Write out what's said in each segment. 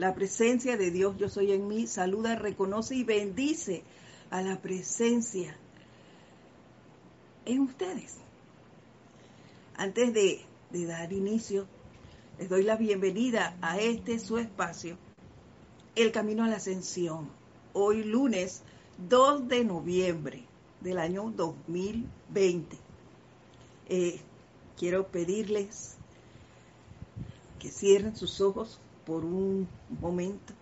La presencia de Dios, yo soy en mí, saluda, reconoce y bendice a la presencia en ustedes. Antes de, dar inicio, les doy la bienvenida a este su espacio, El Camino a la Ascensión. Hoy lunes 2 de noviembre del año 2020. Eh, quiero pedirles que cierren sus ojos por un momento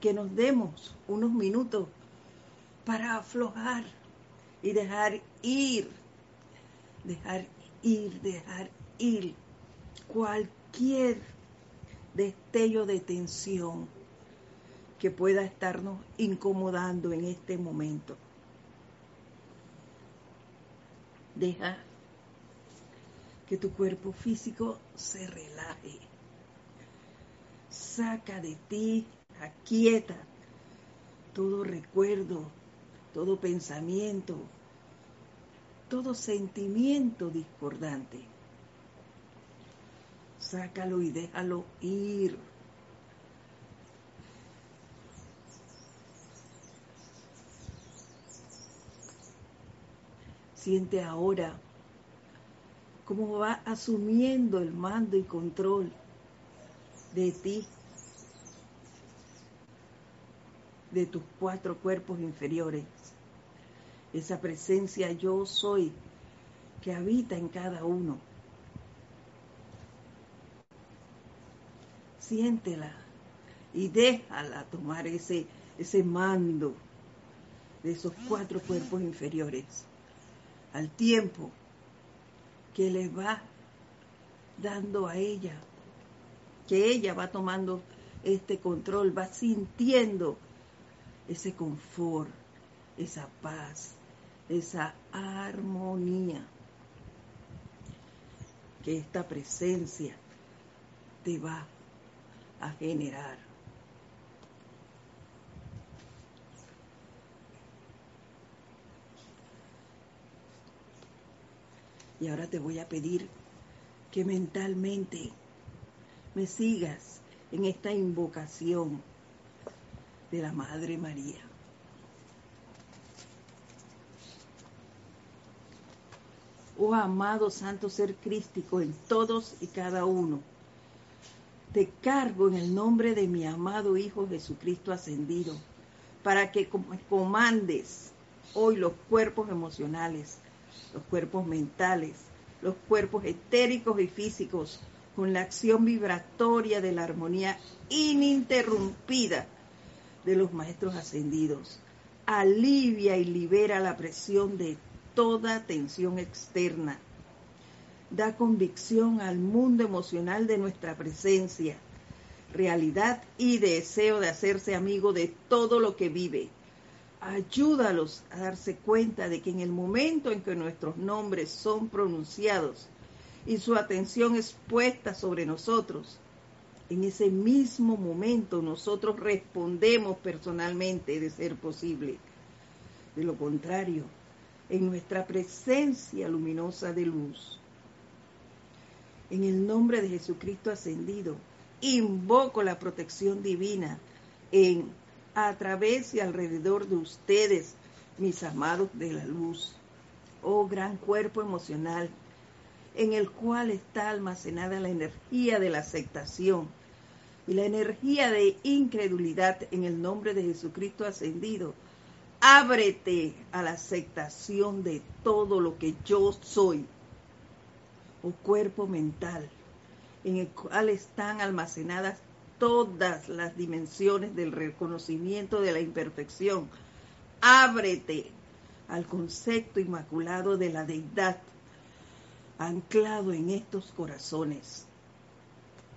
que nos demos unos minutos para aflojar y dejar ir, dejar ir, dejar ir cualquier destello de tensión que pueda estarnos incomodando en este momento. Deja que tu cuerpo físico se relaje. Saca de ti, aquieta todo recuerdo, todo pensamiento, todo sentimiento discordante. Sácalo y déjalo ir. Siente ahora cómo va asumiendo el mando y control de ti, de tus cuatro cuerpos inferiores. Esa presencia yo soy que habita en cada uno. Siéntela y déjala tomar ese, ese mando de esos cuatro cuerpos inferiores al tiempo que le va dando a ella, que ella va tomando este control, va sintiendo ese confort, esa paz, esa armonía que esta presencia te va a generar. Y ahora te voy a pedir que mentalmente me sigas en esta invocación de la Madre María. Oh amado Santo Ser Crístico en todos y cada uno, te cargo en el nombre de mi amado Hijo Jesucristo ascendido, para que comandes hoy los cuerpos emocionales, los cuerpos mentales, los cuerpos etéricos y físicos, con la acción vibratoria de la armonía ininterrumpida de los maestros ascendidos. Alivia y libera la presión de toda tensión externa. Da convicción al mundo emocional de nuestra presencia, realidad y deseo de hacerse amigo de todo lo que vive ayúdalos a darse cuenta de que en el momento en que nuestros nombres son pronunciados y su atención es puesta sobre nosotros, en ese mismo momento nosotros respondemos personalmente de ser posible. De lo contrario, en nuestra presencia luminosa de luz, en el nombre de Jesucristo ascendido, invoco la protección divina en a través y alrededor de ustedes, mis amados de la luz. Oh gran cuerpo emocional, en el cual está almacenada la energía de la aceptación y la energía de incredulidad en el nombre de Jesucristo ascendido. Ábrete a la aceptación de todo lo que yo soy. Oh cuerpo mental, en el cual están almacenadas todas las dimensiones del reconocimiento de la imperfección. Ábrete al concepto inmaculado de la deidad anclado en estos corazones.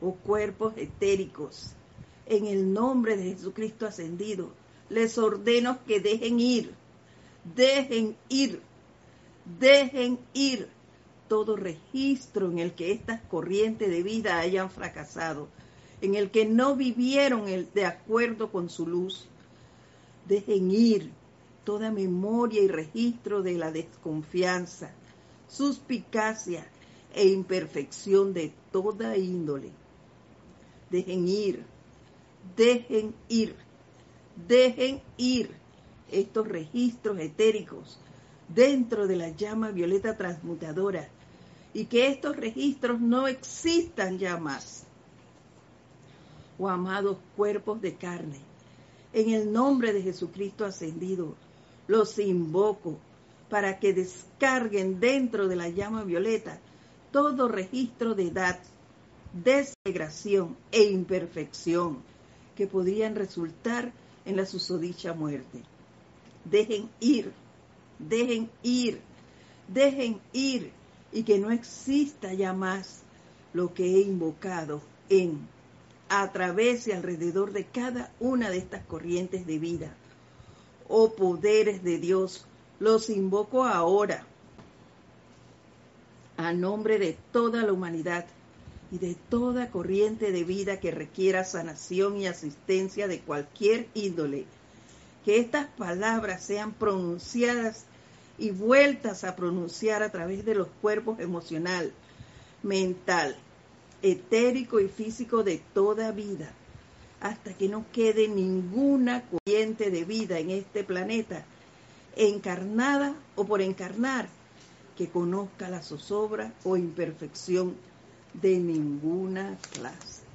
Oh cuerpos etéricos, en el nombre de Jesucristo ascendido, les ordeno que dejen ir, dejen ir, dejen ir todo registro en el que estas corrientes de vida hayan fracasado en el que no vivieron de acuerdo con su luz. Dejen ir toda memoria y registro de la desconfianza, suspicacia e imperfección de toda índole. Dejen ir, dejen ir, dejen ir estos registros etéricos dentro de la llama violeta transmutadora y que estos registros no existan ya más. Oh amados cuerpos de carne, en el nombre de Jesucristo ascendido, los invoco para que descarguen dentro de la llama violeta todo registro de edad, desintegración e imperfección que podrían resultar en la susodicha muerte. Dejen ir, dejen ir, dejen ir y que no exista ya más lo que he invocado en, a través y alrededor de cada una de estas corrientes de vida. Oh poderes de Dios, los invoco ahora a nombre de toda la humanidad y de toda corriente de vida que requiera sanación y asistencia de cualquier índole. Que estas palabras sean pronunciadas y vueltas a pronunciar a través de los cuerpos emocional, mental, etérico y físico de toda vida, hasta que no quede ninguna corriente de vida en este planeta, encarnada o por encarnar, que conozca la zozobra o imperfección de ninguna clase.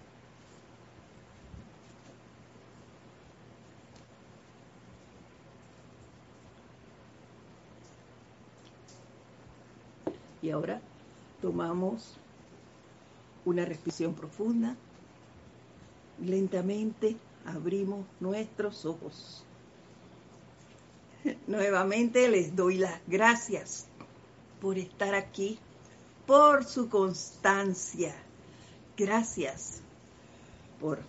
Y ahora tomamos una respiración profunda. Lentamente abrimos nuestros ojos. Nuevamente les doy las gracias por estar aquí por su constancia. Gracias por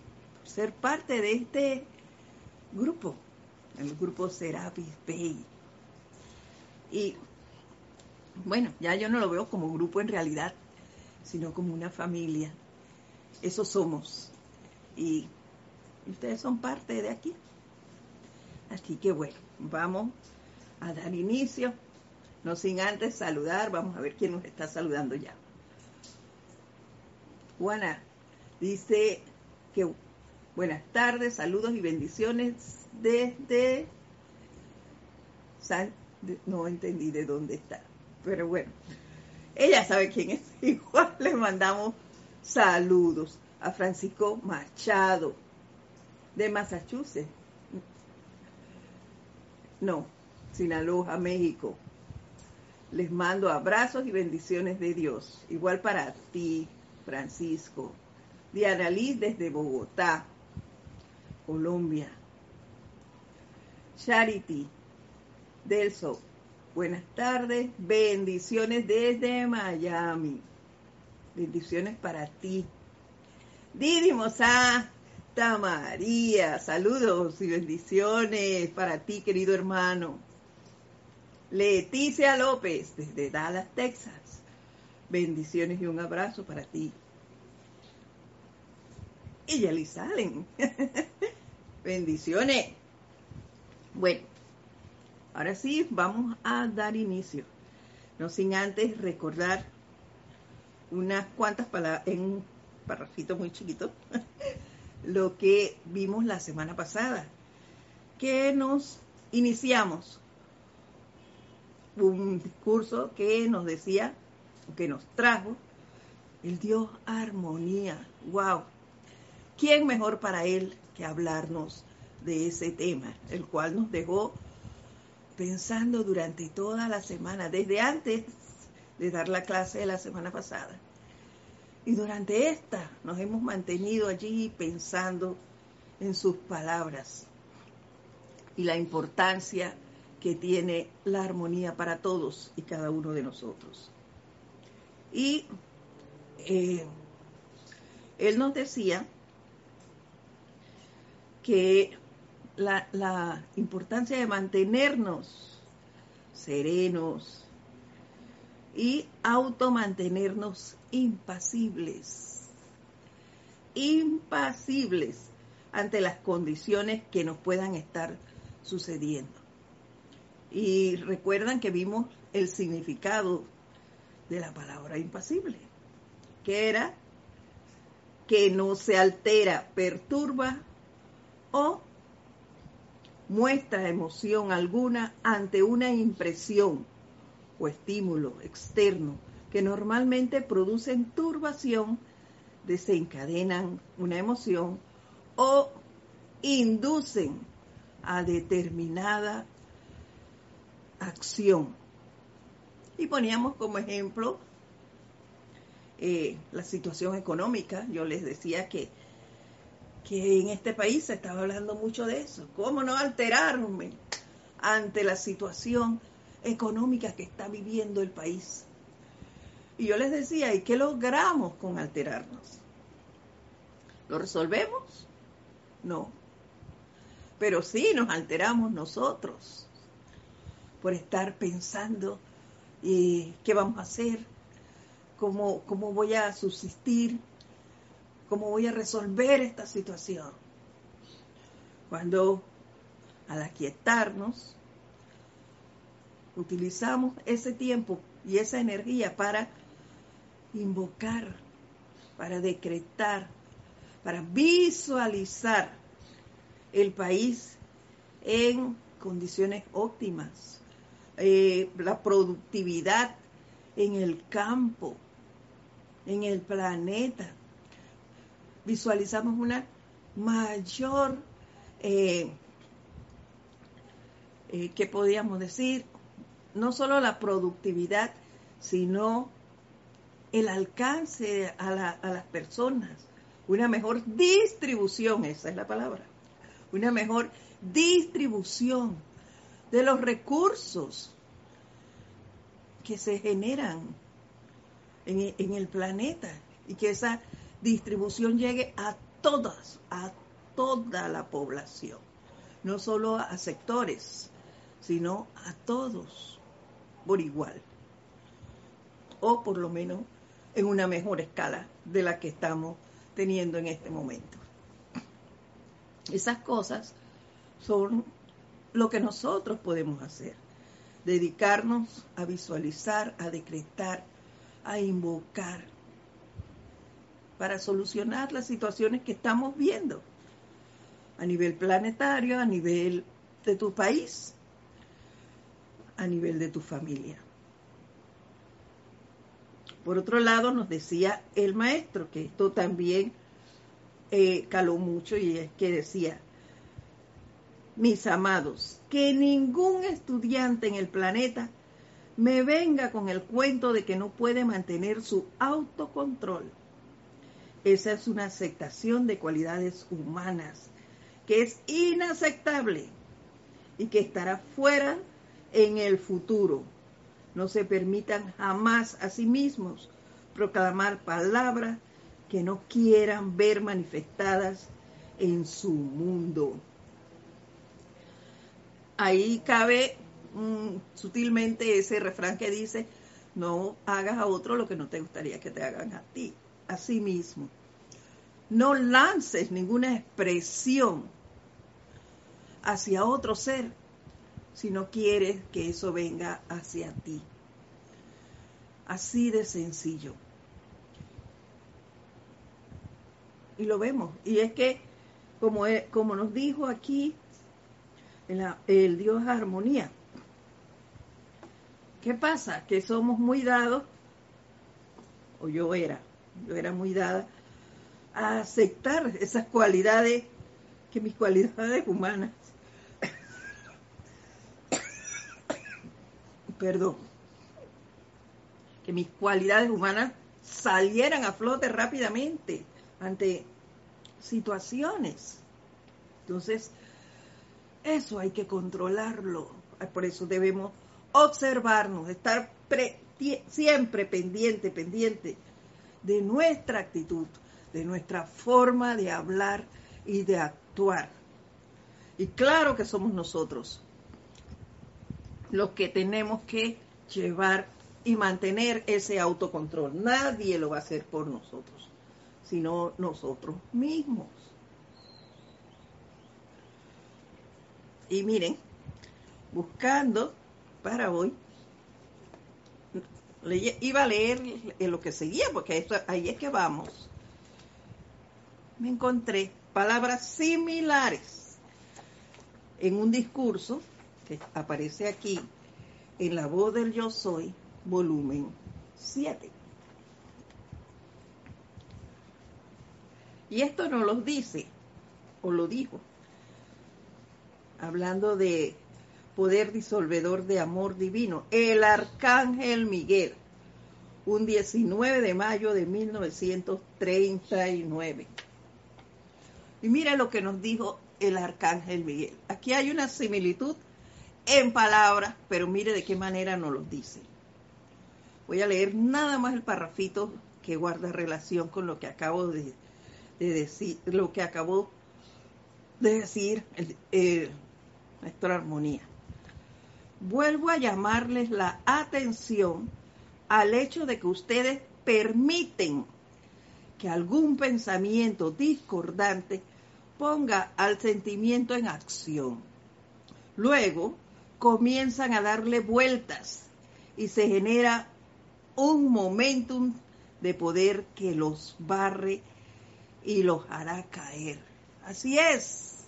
ser parte de este grupo, el grupo Serapis Bay. Y bueno, ya yo no lo veo como grupo en realidad, sino como una familia. Eso somos. Y ustedes son parte de aquí. Así que bueno, vamos a dar inicio no sin antes saludar, vamos a ver quién nos está saludando ya. Juana dice que buenas tardes, saludos y bendiciones desde San, no entendí de dónde está, pero bueno, ella sabe quién es. Igual le mandamos saludos a Francisco Machado de Massachusetts. No, Sinaloa, México. Les mando abrazos y bendiciones de Dios. Igual para ti, Francisco. Diana Liz desde Bogotá, Colombia. Charity Delso. Buenas tardes. Bendiciones desde Miami. Bendiciones para ti. Didi Mosa, María. Saludos y bendiciones para ti, querido hermano. Leticia López, desde Dallas, Texas. Bendiciones y un abrazo para ti. Y Yeli Salen. Bendiciones. Bueno, ahora sí, vamos a dar inicio. No sin antes recordar unas cuantas palabras en un parrafito muy chiquito, lo que vimos la semana pasada, que nos iniciamos un discurso que nos decía, que nos trajo, el Dios armonía. ¡Wow! ¿Quién mejor para Él que hablarnos de ese tema, el cual nos dejó pensando durante toda la semana, desde antes de dar la clase de la semana pasada? Y durante esta nos hemos mantenido allí pensando en sus palabras y la importancia que tiene la armonía para todos y cada uno de nosotros. Y eh, él nos decía que la, la importancia de mantenernos serenos y automantenernos impasibles, impasibles ante las condiciones que nos puedan estar sucediendo. Y recuerdan que vimos el significado de la palabra impasible, que era que no se altera, perturba o muestra emoción alguna ante una impresión o estímulo externo que normalmente producen turbación, desencadenan una emoción o inducen a determinada acción. Y poníamos como ejemplo eh, la situación económica. Yo les decía que, que en este país se estaba hablando mucho de eso. ¿Cómo no alterarme ante la situación económica que está viviendo el país? Y yo les decía, ¿y qué logramos con alterarnos? ¿Lo resolvemos? No. Pero sí nos alteramos nosotros por estar pensando eh, qué vamos a hacer, cómo, cómo voy a subsistir, cómo voy a resolver esta situación. Cuando al aquietarnos, utilizamos ese tiempo y esa energía para invocar, para decretar, para visualizar el país en condiciones óptimas, eh, la productividad en el campo, en el planeta. Visualizamos una mayor, eh, eh, ¿qué podríamos decir? No solo la productividad, sino el alcance a, las personas, una mejor distribución, esa es la palabra, una mejor distribución de los recursos que se generan en, en, el planeta y que esa distribución llegue a todas, a toda la población, no solo a sectores, sino a todos por igual, o por lo menos en una mejor escala de la que estamos teniendo en este momento. Esas cosas son lo que nosotros podemos hacer. Dedicarnos a visualizar, a decretar, a invocar para solucionar las situaciones que estamos viendo a nivel planetario, a nivel de tu país, a nivel de tu familia. Por otro lado, nos decía el maestro, que esto también eh, caló mucho, y es que decía, mis amados, que ningún estudiante en el planeta me venga con el cuento de que no puede mantener su autocontrol. Esa es una aceptación de cualidades humanas que es inaceptable y que estará fuera en el futuro no se permitan jamás a sí mismos proclamar palabras que no quieran ver manifestadas en su mundo. Ahí cabe mm, sutilmente ese refrán que dice, no hagas a otro lo que no te gustaría que te hagan a ti, a sí mismo. No lances ninguna expresión hacia otro ser si no quieres que eso venga hacia ti. Así de sencillo. Y lo vemos. Y es que, como, como nos dijo aquí el Dios armonía, ¿qué pasa? Que somos muy dados, o yo era, yo era muy dada, a aceptar esas cualidades, que mis cualidades humanas perdón, que mis cualidades humanas salieran a flote rápidamente ante situaciones. Entonces, eso hay que controlarlo. Por eso debemos observarnos, estar siempre pendiente, pendiente de nuestra actitud, de nuestra forma de hablar y de actuar. Y claro que somos nosotros los que tenemos que llevar y mantener ese autocontrol. Nadie lo va a hacer por nosotros, sino nosotros mismos. Y miren, buscando para hoy, iba a leer lo que seguía, porque ahí es que vamos. me encontré palabras similares en un discurso que aparece aquí en La voz del yo soy, volumen 7. Y esto nos lo dice, o lo dijo, hablando de poder disolvedor de amor divino, el arcángel Miguel, un 19 de mayo de 1939. Y mira lo que nos dijo el arcángel Miguel. Aquí hay una similitud en palabras, pero mire de qué manera nos lo dice. Voy a leer nada más el parrafito que guarda relación con lo que acabo de, decir, lo que acabó de decir el, nuestra armonía. Vuelvo a llamarles la atención al hecho de que ustedes permiten que algún pensamiento discordante ponga al sentimiento en acción. Luego comienzan a darle vueltas y se genera un momentum de poder que los barre y los hará caer. Así es.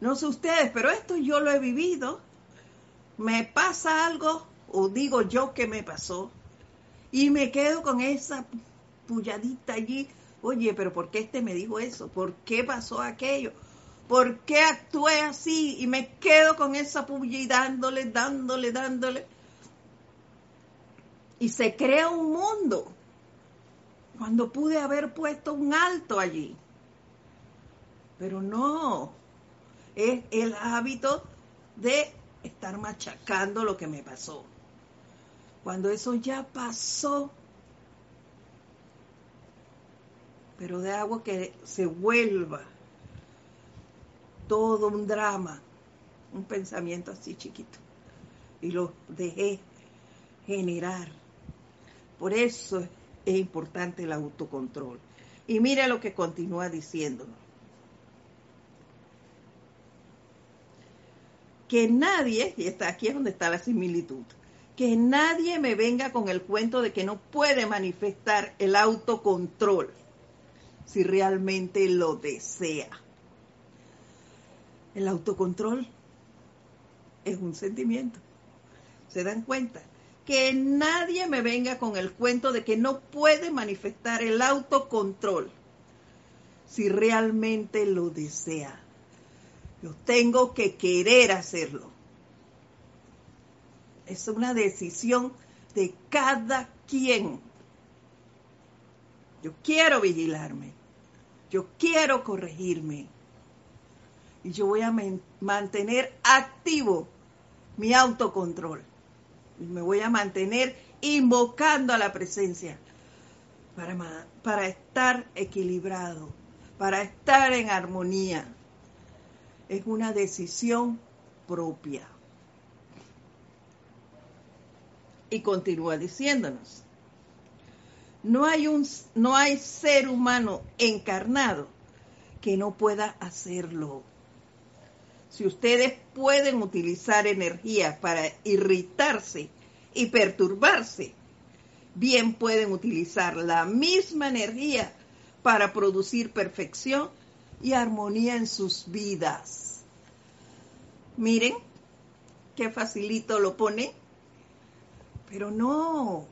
No sé ustedes, pero esto yo lo he vivido. Me pasa algo, o digo yo que me pasó, y me quedo con esa pulladita allí. Oye, pero ¿por qué este me dijo eso? ¿Por qué pasó aquello? ¿Por qué actué así? Y me quedo con esa puya y dándole, dándole, dándole. Y se crea un mundo cuando pude haber puesto un alto allí. Pero no, es el hábito de estar machacando lo que me pasó. Cuando eso ya pasó, pero de agua que se vuelva todo un drama, un pensamiento así chiquito, y lo dejé generar. Por eso es importante el autocontrol. Y mire lo que continúa diciéndonos. que nadie, y está aquí es donde está la similitud, que nadie me venga con el cuento de que no puede manifestar el autocontrol si realmente lo desea. El autocontrol es un sentimiento. ¿Se dan cuenta? Que nadie me venga con el cuento de que no puede manifestar el autocontrol si realmente lo desea. Yo tengo que querer hacerlo. Es una decisión de cada quien. Yo quiero vigilarme. Yo quiero corregirme. Y yo voy a mantener activo mi autocontrol. Y me voy a mantener invocando a la presencia para, para estar equilibrado, para estar en armonía es una decisión propia. Y continúa diciéndonos, no hay, un, no hay ser humano encarnado que no pueda hacerlo. Si ustedes pueden utilizar energía para irritarse y perturbarse, bien pueden utilizar la misma energía para producir perfección y armonía en sus vidas. Miren, qué facilito lo pone, pero no,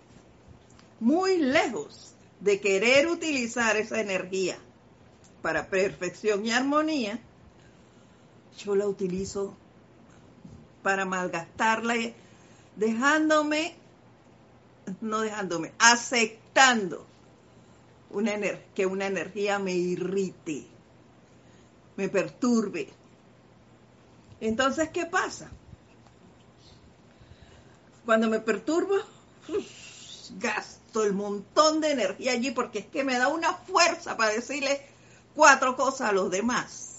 muy lejos de querer utilizar esa energía para perfección y armonía, yo la utilizo para malgastarla, dejándome, no dejándome, aceptando una que una energía me irrite me perturbe. Entonces, ¿qué pasa? Cuando me perturbo, gasto el montón de energía allí porque es que me da una fuerza para decirle cuatro cosas a los demás.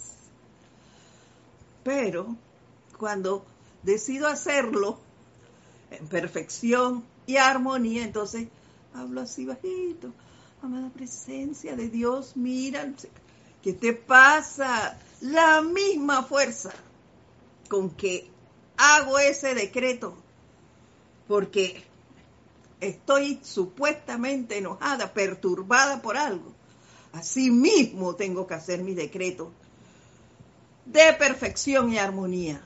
Pero cuando decido hacerlo en perfección y armonía, entonces hablo así bajito. Amada presencia de Dios, mira, ¿Qué te pasa? La misma fuerza con que hago ese decreto, porque estoy supuestamente enojada, perturbada por algo. Asimismo tengo que hacer mis decretos de perfección y armonía,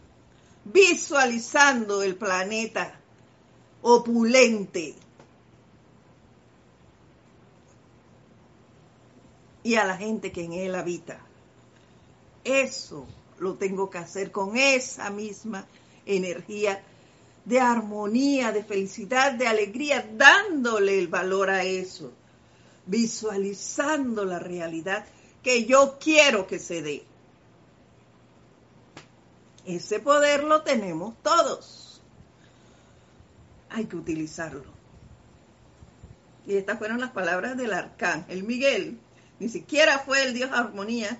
visualizando el planeta opulente y a la gente que en él habita. Eso lo tengo que hacer con esa misma energía de armonía, de felicidad, de alegría, dándole el valor a eso, visualizando la realidad que yo quiero que se dé. Ese poder lo tenemos todos. Hay que utilizarlo. Y estas fueron las palabras del arcángel Miguel. Ni siquiera fue el Dios armonía.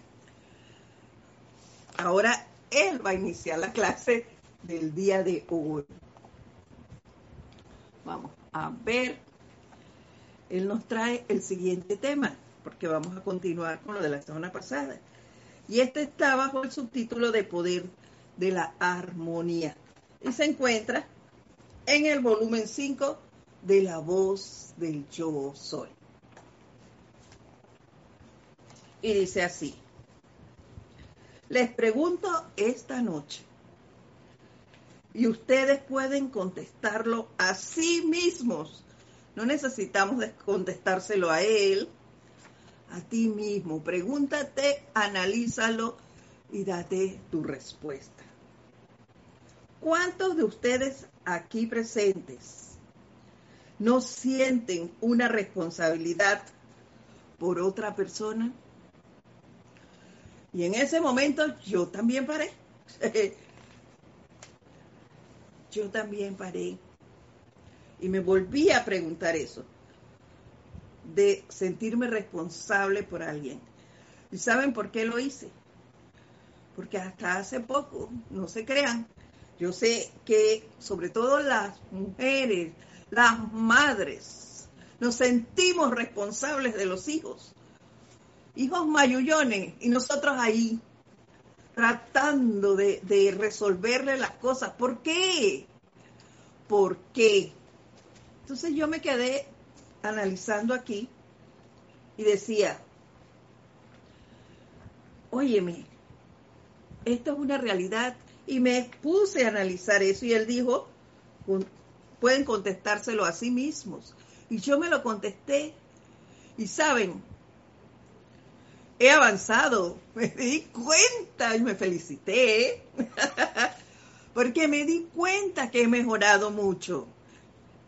Ahora él va a iniciar la clase del día de hoy. Vamos a ver. Él nos trae el siguiente tema, porque vamos a continuar con lo de la semana pasada. Y este está bajo el subtítulo de Poder de la Armonía. Y se encuentra en el volumen 5 de La Voz del Yo Soy. Y dice así. Les pregunto esta noche, y ustedes pueden contestarlo a sí mismos. No necesitamos contestárselo a él, a ti mismo. Pregúntate, analízalo y date tu respuesta. ¿Cuántos de ustedes aquí presentes no sienten una responsabilidad por otra persona? Y en ese momento yo también paré. yo también paré. Y me volví a preguntar eso, de sentirme responsable por alguien. ¿Y saben por qué lo hice? Porque hasta hace poco, no se crean, yo sé que sobre todo las mujeres, las madres, nos sentimos responsables de los hijos. Hijos mayullones y nosotros ahí tratando de, resolverle las cosas. ¿Por qué? ¿Por qué? Entonces yo me quedé analizando aquí y decía, óyeme, esto es una realidad. Y me puse a analizar eso y él dijo, pueden contestárselo a sí mismos. Y yo me lo contesté. Y saben, he avanzado, me di cuenta y me felicité, porque me di cuenta que he mejorado mucho.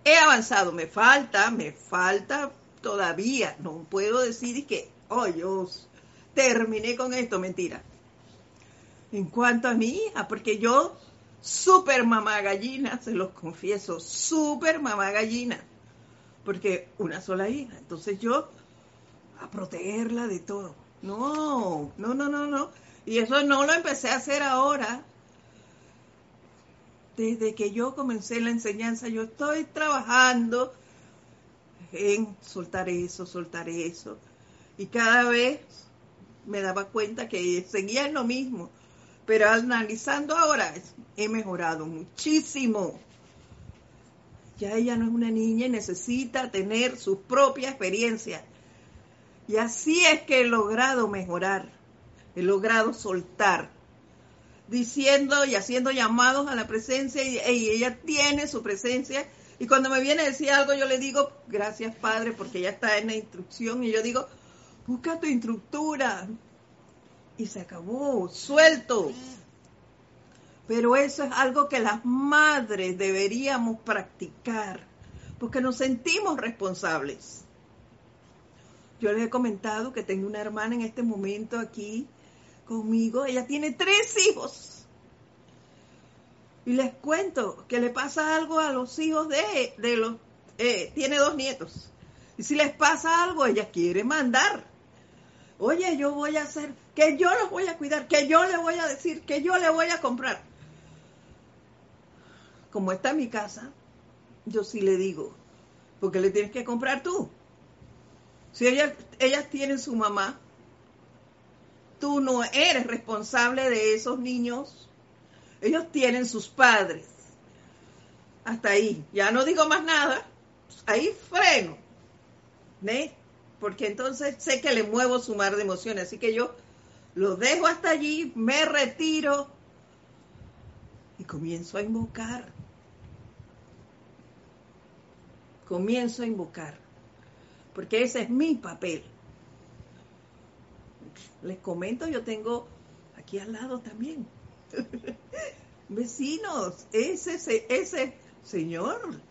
He avanzado, me falta, me falta todavía. No puedo decir que, oh Dios, terminé con esto, mentira. En cuanto a mi hija, porque yo, súper mamá gallina, se los confieso, súper mamá gallina, porque una sola hija. Entonces yo, a protegerla de todo. No, no, no, no, no. Y eso no lo empecé a hacer ahora. Desde que yo comencé la enseñanza, yo estoy trabajando en soltar eso, soltar eso. Y cada vez me daba cuenta que seguía en lo mismo. Pero analizando ahora, he mejorado muchísimo. Ya ella no es una niña y necesita tener su propia experiencia. Y así es que he logrado mejorar, he logrado soltar, diciendo y haciendo llamados a la presencia y, ella tiene su presencia. Y cuando me viene a decir algo, yo le digo, gracias Padre, porque ella está en la instrucción. Y yo digo, busca tu instructura. Y se acabó, suelto. Pero eso es algo que las madres deberíamos practicar, porque nos sentimos responsables. Yo les he comentado que tengo una hermana en este momento aquí conmigo. Ella tiene tres hijos. Y les cuento que le pasa algo a los hijos de, de los... Eh, tiene dos nietos. Y si les pasa algo, ella quiere mandar. Oye, yo voy a hacer, que yo los voy a cuidar, que yo le voy a decir, que yo le voy a comprar. Como está en mi casa, yo sí le digo, porque le tienes que comprar tú. Si ellas, ellas tienen su mamá, tú no eres responsable de esos niños. Ellos tienen sus padres. Hasta ahí. Ya no digo más nada. Ahí freno. Porque entonces sé que le muevo su mar de emociones. Así que yo lo dejo hasta allí, me retiro y comienzo a invocar. Comienzo a invocar, porque ese es mi papel. Les comento, yo tengo aquí al lado también vecinos, ese, ese señor,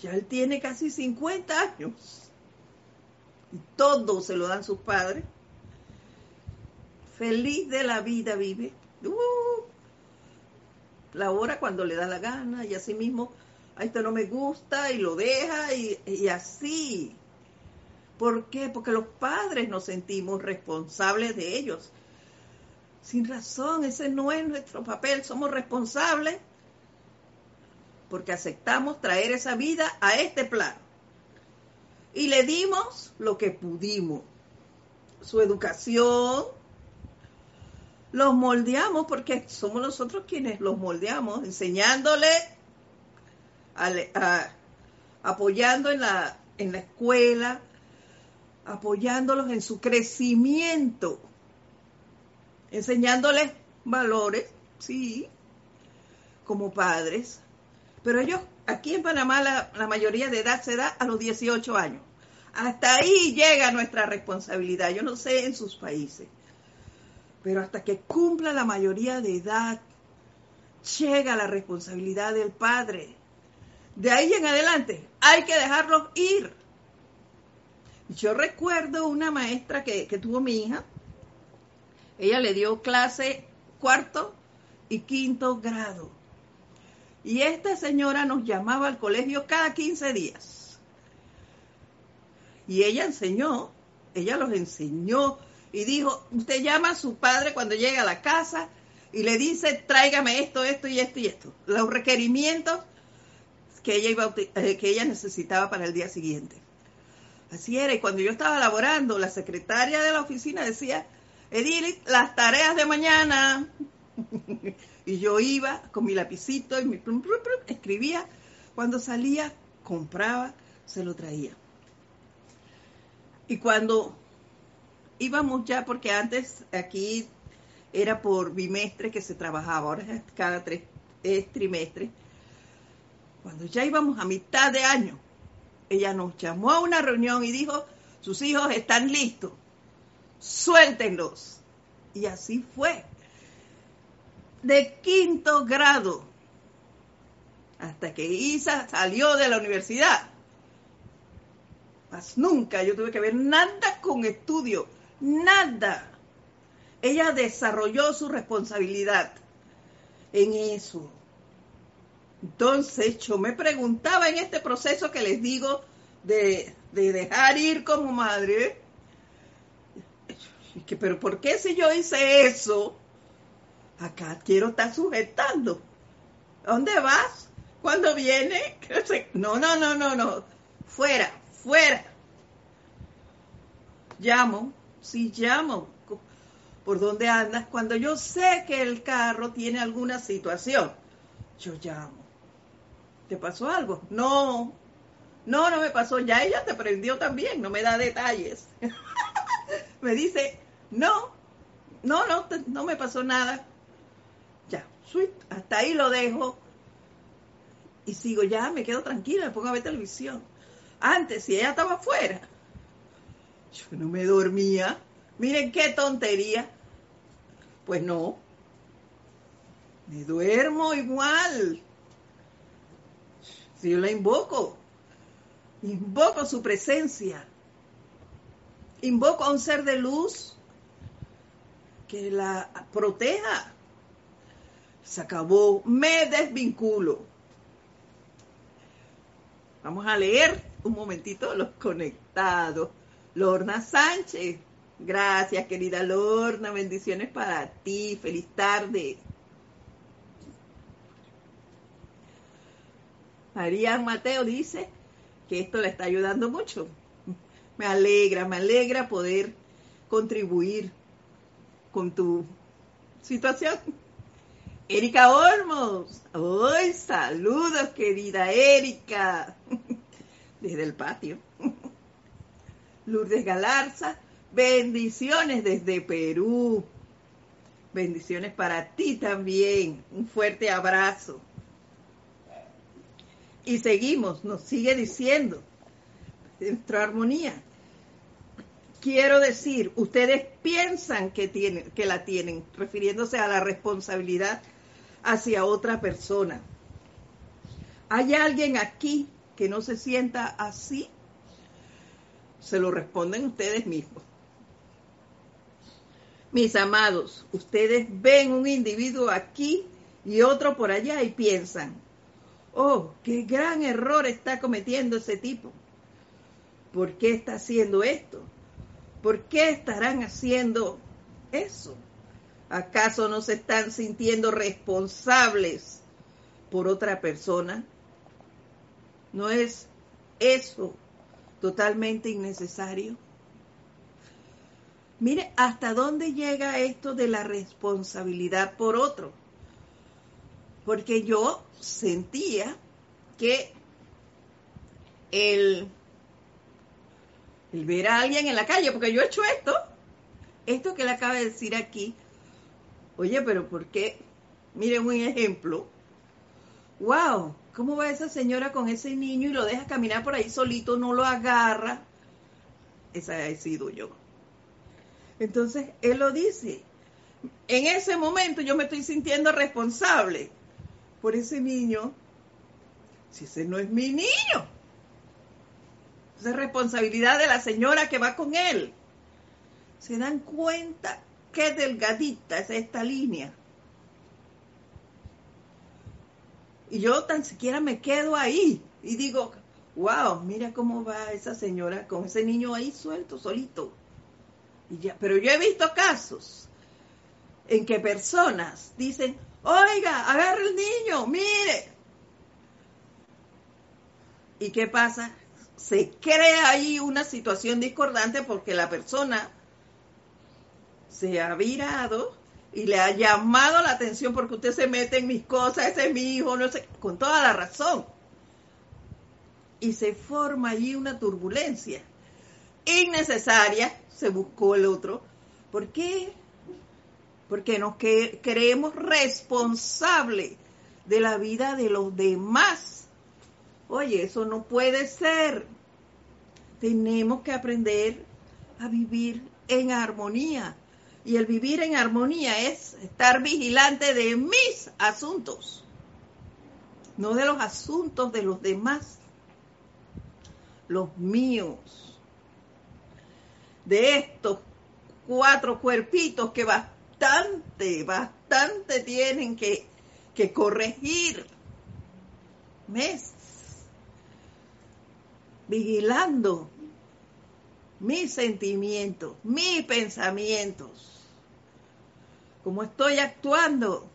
ya él tiene casi 50 años. Y todo se lo dan sus padres. Feliz de la vida vive. Uh, la hora cuando le da la gana y así mismo, a esto no me gusta y lo deja y, y así. ¿Por qué? Porque los padres nos sentimos responsables de ellos. Sin razón, ese no es nuestro papel, somos responsables porque aceptamos traer esa vida a este plano. Y le dimos lo que pudimos, su educación, los moldeamos porque somos nosotros quienes los moldeamos, enseñándole, apoyando en la, en la escuela, apoyándolos en su crecimiento, enseñándoles valores, sí, como padres, pero ellos, aquí en Panamá, la, la, mayoría de edad se da a los 18 años. Hasta ahí llega nuestra responsabilidad. Yo no sé en sus países. Pero hasta que cumpla la mayoría de edad, llega la responsabilidad del padre. De ahí en adelante, hay que dejarlos ir. Yo recuerdo una maestra que, que tuvo mi hija. Ella le dio clase cuarto y quinto grado. Y esta señora nos llamaba al colegio cada 15 días. Y ella enseñó, ella los enseñó y dijo, usted llama a su padre cuando llega a la casa y le dice, tráigame esto, esto y esto y esto. Los requerimientos que ella, iba, eh, que ella necesitaba para el día siguiente. Así era, y cuando yo estaba laborando, la secretaria de la oficina decía, Edith, las tareas de mañana. Y yo iba con mi lapicito y mi plum, plum, plum, escribía. Cuando salía, compraba, se lo traía. Y cuando íbamos ya, porque antes aquí era por bimestre que se trabajaba, ahora es cada tres es trimestre. Cuando ya íbamos a mitad de año, ella nos llamó a una reunión y dijo, sus hijos están listos, suéltenlos. Y así fue de quinto grado hasta que Isa salió de la universidad. Nunca yo tuve que ver nada con estudio, nada. Ella desarrolló su responsabilidad en eso. Entonces yo me preguntaba en este proceso que les digo de, de dejar ir como madre, pero ¿por qué si yo hice eso? acá quiero estar sujetando. ¿Dónde vas? ¿Cuándo viene? No, no, no, no, no. Fuera, fuera. Llamo, sí llamo. ¿Por dónde andas? Cuando yo sé que el carro tiene alguna situación, yo llamo. ¿Te pasó algo? No, no, no me pasó. Ya ella te prendió también, no me da detalles. me dice, no, no, no, no me pasó nada hasta ahí lo dejo y sigo ya, me quedo tranquila, me pongo a ver televisión. Antes, si ella estaba afuera, yo no me dormía. Miren qué tontería. Pues no, me duermo igual. Si yo la invoco, invoco su presencia, invoco a un ser de luz que la proteja se acabó, me desvinculo. Vamos a leer un momentito los conectados. Lorna Sánchez, gracias querida Lorna, bendiciones para ti, feliz tarde. María Mateo dice que esto le está ayudando mucho. Me alegra, me alegra poder contribuir con tu situación. Erika Olmos. ¡Ay, saludos, querida Erika! Desde el patio. Lourdes Galarza, bendiciones desde Perú. Bendiciones para ti también. Un fuerte abrazo. Y seguimos, nos sigue diciendo, nuestra armonía. Quiero decir, ustedes piensan que, tienen, que la tienen, refiriéndose a la responsabilidad hacia otra persona. ¿Hay alguien aquí que no se sienta así? Se lo responden ustedes mismos. Mis amados, ustedes ven un individuo aquí y otro por allá y piensan, oh, qué gran error está cometiendo ese tipo. ¿Por qué está haciendo esto? ¿Por qué estarán haciendo eso? ¿Acaso no se están sintiendo responsables por otra persona? ¿No es eso totalmente innecesario? Mire, ¿hasta dónde llega esto de la responsabilidad por otro? Porque yo sentía que el, el ver a alguien en la calle, porque yo he hecho esto, esto que le acaba de decir aquí, oye, pero ¿por qué? Miren un ejemplo. ¡Wow! ¿Cómo va esa señora con ese niño y lo deja caminar por ahí solito, no lo agarra? Esa he sido yo. Entonces, él lo dice. En ese momento yo me estoy sintiendo responsable por ese niño, si ese no es mi niño. Esa es responsabilidad de la señora que va con él. ¿Se dan cuenta qué delgadita es esta línea? Y yo tan siquiera me quedo ahí y digo, wow, mira cómo va esa señora con ese niño ahí suelto, solito pero yo he visto casos en que personas dicen, oiga, agarra el niño, mire. ¿Y qué pasa? Se crea ahí una situación discordante porque la persona se ha virado y le ha llamado la atención porque usted se mete en mis cosas, ese es mi hijo, no sé, con toda la razón. Y se forma allí una turbulencia innecesaria se buscó el otro. ¿Por qué? Porque nos creemos responsables de la vida de los demás. Oye, eso no puede ser. Tenemos que aprender a vivir en armonía. Y el vivir en armonía es estar vigilante de mis asuntos, no de los asuntos de los demás, los míos de estos cuatro cuerpitos que bastante, bastante tienen que, que corregir. ¿Ves? Vigilando mis sentimientos, mis pensamientos, cómo estoy actuando,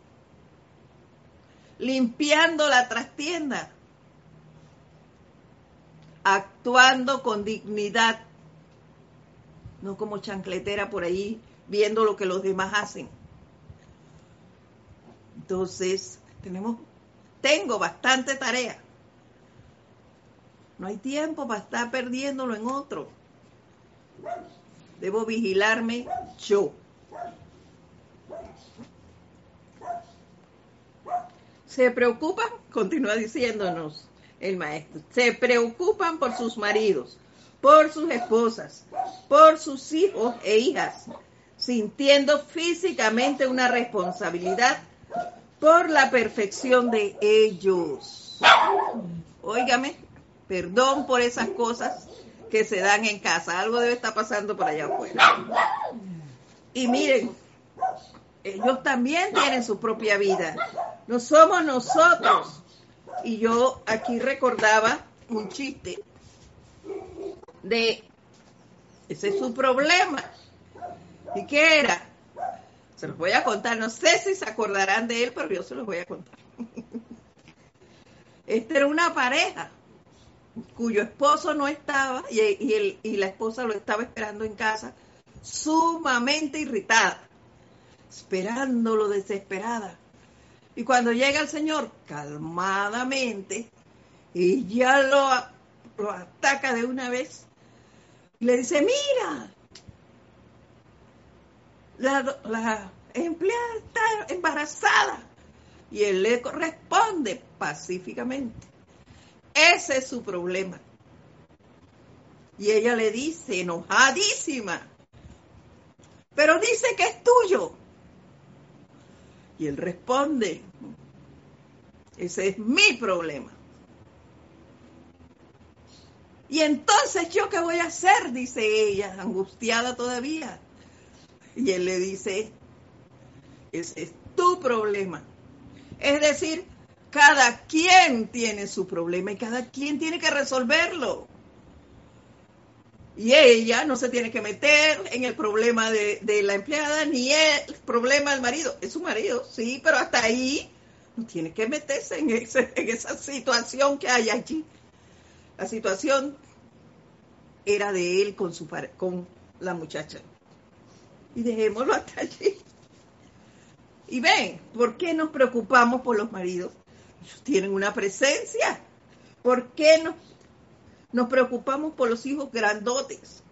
limpiando la trastienda, actuando con dignidad no como chancletera por ahí viendo lo que los demás hacen. Entonces, tenemos, tengo bastante tarea. No hay tiempo para estar perdiéndolo en otro. Debo vigilarme yo. Se preocupan, continúa diciéndonos el maestro, se preocupan por sus maridos, por sus esposas, por sus hijos e hijas, sintiendo físicamente una responsabilidad por la perfección de ellos. Óigame, perdón por esas cosas que se dan en casa. Algo debe estar pasando por allá afuera. Y miren, ellos también tienen su propia vida. No somos nosotros. Y yo aquí recordaba un chiste de ese es su problema. ¿Y qué era? Se los voy a contar. No sé si se acordarán de él, pero yo se los voy a contar. Esta era una pareja cuyo esposo no estaba y, y, y la esposa lo estaba esperando en casa, sumamente irritada, esperándolo desesperada. Y cuando llega el Señor, calmadamente, y ya lo, lo ataca de una vez, Y le dice, mira, la, la empleada está embarazada. Y él le responde pacíficamente. Ese es su problema. Y ella le dice, enojadísima, pero dice que es tuyo. Y él responde, ese es mi problema. Y entonces, ¿yo qué voy a hacer? Dice ella, angustiada todavía. Y él le dice, ese es tu problema. Es decir, cada quien tiene su problema y cada quien tiene que resolverlo. Y ella no se tiene que meter en el problema de, la empleada ni el problema del marido. Es su marido, sí, pero hasta ahí no tiene que meterse en, esa situación que hay allí. La situación era de él con, su, con la muchacha. Y dejémoslo hasta allí. Y ven, ¿por qué nos preocupamos por los maridos? Ellos tienen una presencia. ¿Por qué nos, nos preocupamos por los hijos grandotes?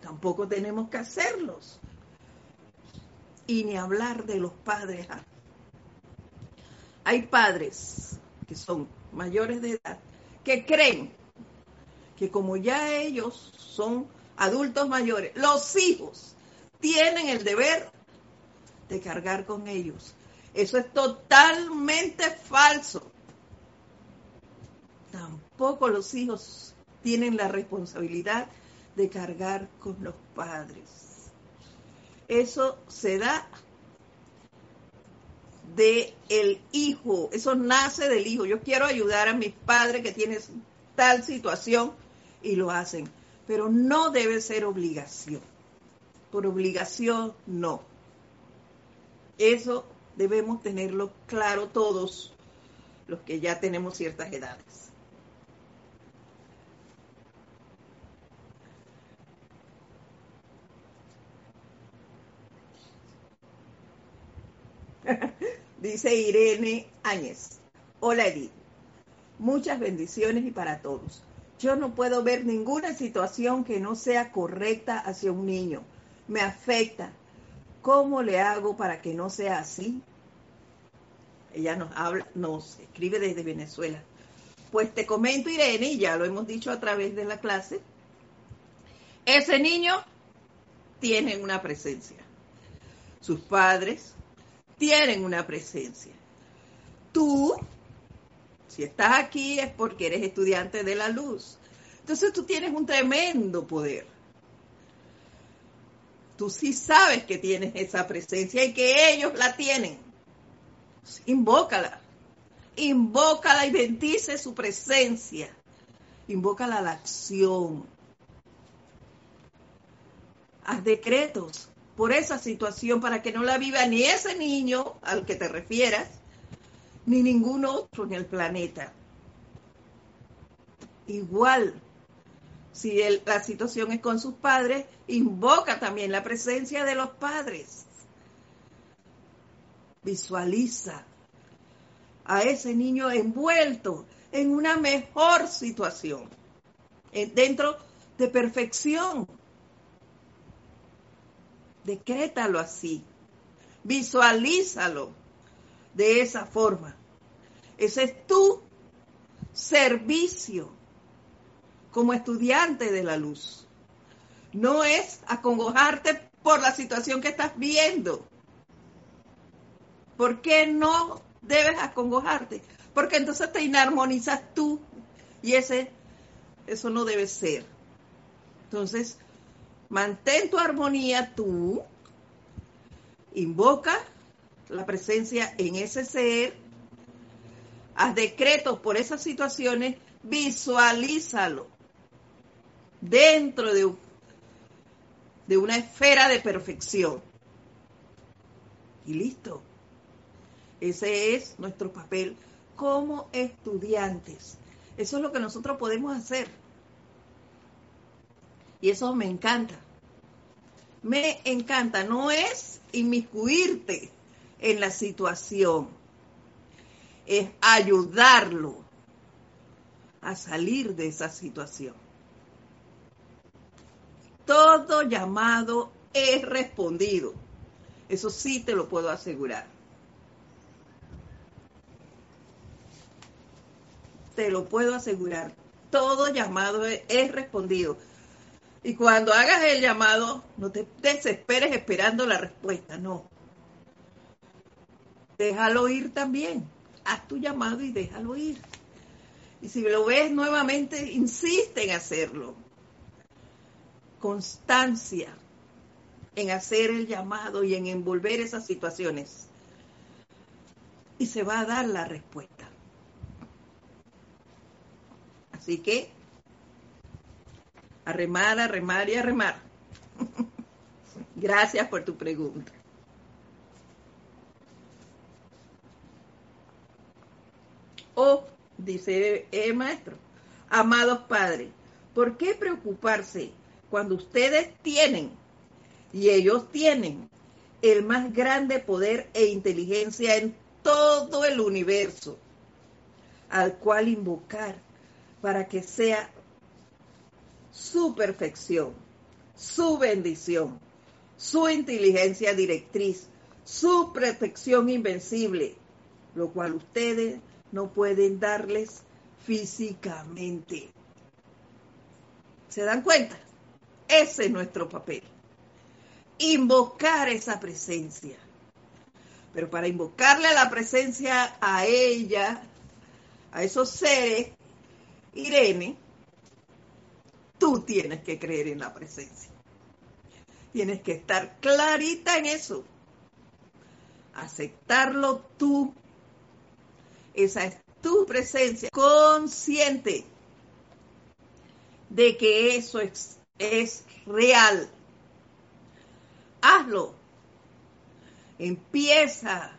Tampoco tenemos que hacerlos. Y ni hablar de los padres. Hay padres que son mayores de edad que creen que como ya ellos son adultos mayores, los hijos tienen el deber de cargar con ellos. Eso es totalmente falso. Tampoco los hijos tienen la responsabilidad de cargar con los padres. Eso se da de el hijo, eso nace del hijo. Yo quiero ayudar a mis padres que tienen tal situación y lo hacen, pero no debe ser obligación. Por obligación no. Eso debemos tenerlo claro todos los que ya tenemos ciertas edades. Dice Irene Áñez. Hola Edith. Muchas bendiciones y para todos. Yo no puedo ver ninguna situación que no sea correcta hacia un niño. Me afecta, ¿Cómo le hago para que no sea así? Ella nos habla, nos escribe desde Venezuela. Pues te comento, Irene, y ya lo hemos dicho a través de la clase, ese niño tiene una presencia. Sus padres tienen una presencia. Tú, si estás aquí es porque eres estudiante de la luz. Entonces tú tienes un tremendo poder tú sí sabes que tienes esa presencia y que ellos la tienen. Invócala. Invócala y bendice su presencia. Invócala a la acción. Haz decretos por esa situación para que no la viva ni ese niño al que te refieras, ni ningún otro en el planeta. Igual si la situación es con sus padres, invoca también la presencia de los padres. Visualiza a ese niño envuelto en una mejor situación, dentro de perfección. Decrétalo así, visualízalo de esa forma. Ese es tu servicio como estudiante de la luz. No es acongojarte por la situación que estás viendo. ¿Por qué no debes acongojarte? Porque entonces te inarmonizas tú y ese eso no debe ser. Entonces, mantén tu armonía tú, invoca la presencia en ese ser, haz decretos por esas situaciones, visualízalo dentro de, de una esfera de perfección. Y listo. Ese es nuestro papel como estudiantes. Eso es lo que nosotros podemos hacer. Y eso me encanta. Me encanta. No es inmiscuirte en la situación. Es ayudarlo a salir de esa situación. todo llamado es respondido. Eso sí te lo puedo asegurar. Te lo puedo asegurar. Todo llamado es respondido. Y cuando hagas el llamado, no te desesperes esperando la respuesta, no. Déjalo ir también. Haz tu llamado y déjalo ir. Y si lo ves nuevamente, insiste en hacerlo. Constancia en hacer el llamado y en envolver esas situaciones. Y se va a dar la respuesta. Así que, a remar, a remar y a remar. Gracias por tu pregunta. Oh, dice el maestro, amados padres, ¿por qué preocuparse cuando ustedes tienen y ellos tienen el más grande poder e inteligencia en todo el universo, al cual invocar para que sea su perfección, su bendición, su inteligencia directriz, su protección invencible, lo cual ustedes no pueden darles físicamente. ¿Se dan cuenta? Ese es nuestro papel. Invocar esa presencia. Pero para invocarle la presencia a ella, a esos seres, Irene, tú tienes que creer en la presencia. Tienes que estar clarita en eso. Aceptarlo tú esa es tu presencia consciente de que eso es, es real. Hazlo. Empieza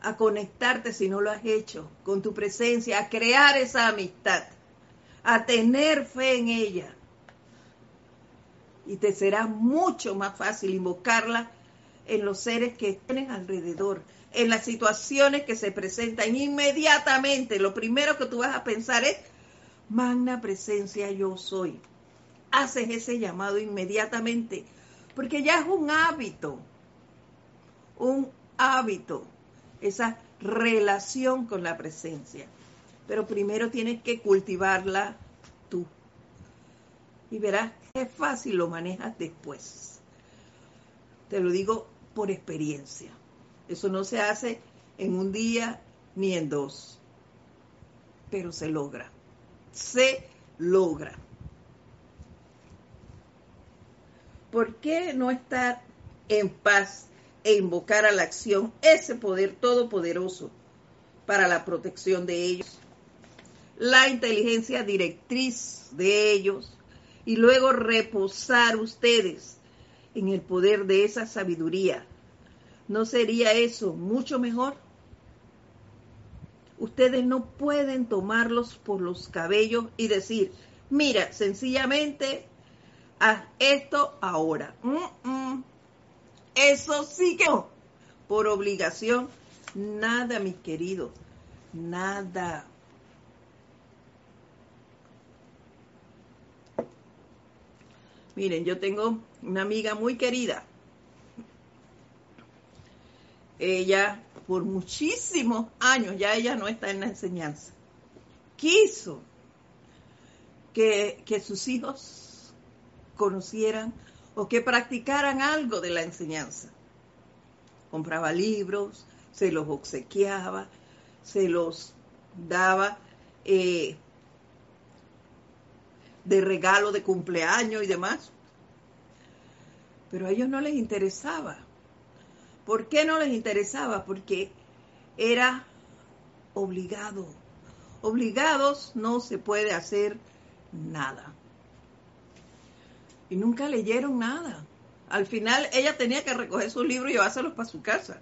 a conectarte si no lo has hecho con tu presencia, a crear esa amistad, a tener fe en ella. Y te será mucho más fácil invocarla en los seres que tienes alrededor, en las situaciones que se presentan inmediatamente, lo primero que tú vas a pensar es, magna presencia yo soy. Haces ese llamado inmediatamente, porque ya es un hábito, un hábito, esa relación con la presencia. Pero primero tienes que cultivarla tú. Y verás qué fácil lo manejas después. Te lo digo por experiencia. Eso no se hace en un día ni en dos, pero se logra. Se logra. ¿Por qué no estar en paz e invocar a la acción ese poder todopoderoso para la protección de ellos? La inteligencia directriz de ellos y luego reposar ustedes en el poder de esa sabiduría ¿No sería eso mucho mejor? Ustedes no pueden tomarlos por los cabellos y decir, mira, sencillamente haz esto ahora. Eso sí que. Por obligación, nada, mi querido, nada. Miren, yo tengo una amiga muy querida ella por muchísimos años, ya ella no está en la enseñanza, quiso que, que sus hijos conocieran o que practicaran algo de la enseñanza. Compraba libros, se los obsequiaba, se los daba eh, de regalo de cumpleaños y demás. Pero a ellos no les interesaba ¿Por qué no les interesaba? Porque era obligado. Obligados no se puede hacer nada. Y nunca leyeron nada. Al final ella tenía que recoger sus libros y llevárselos para su casa.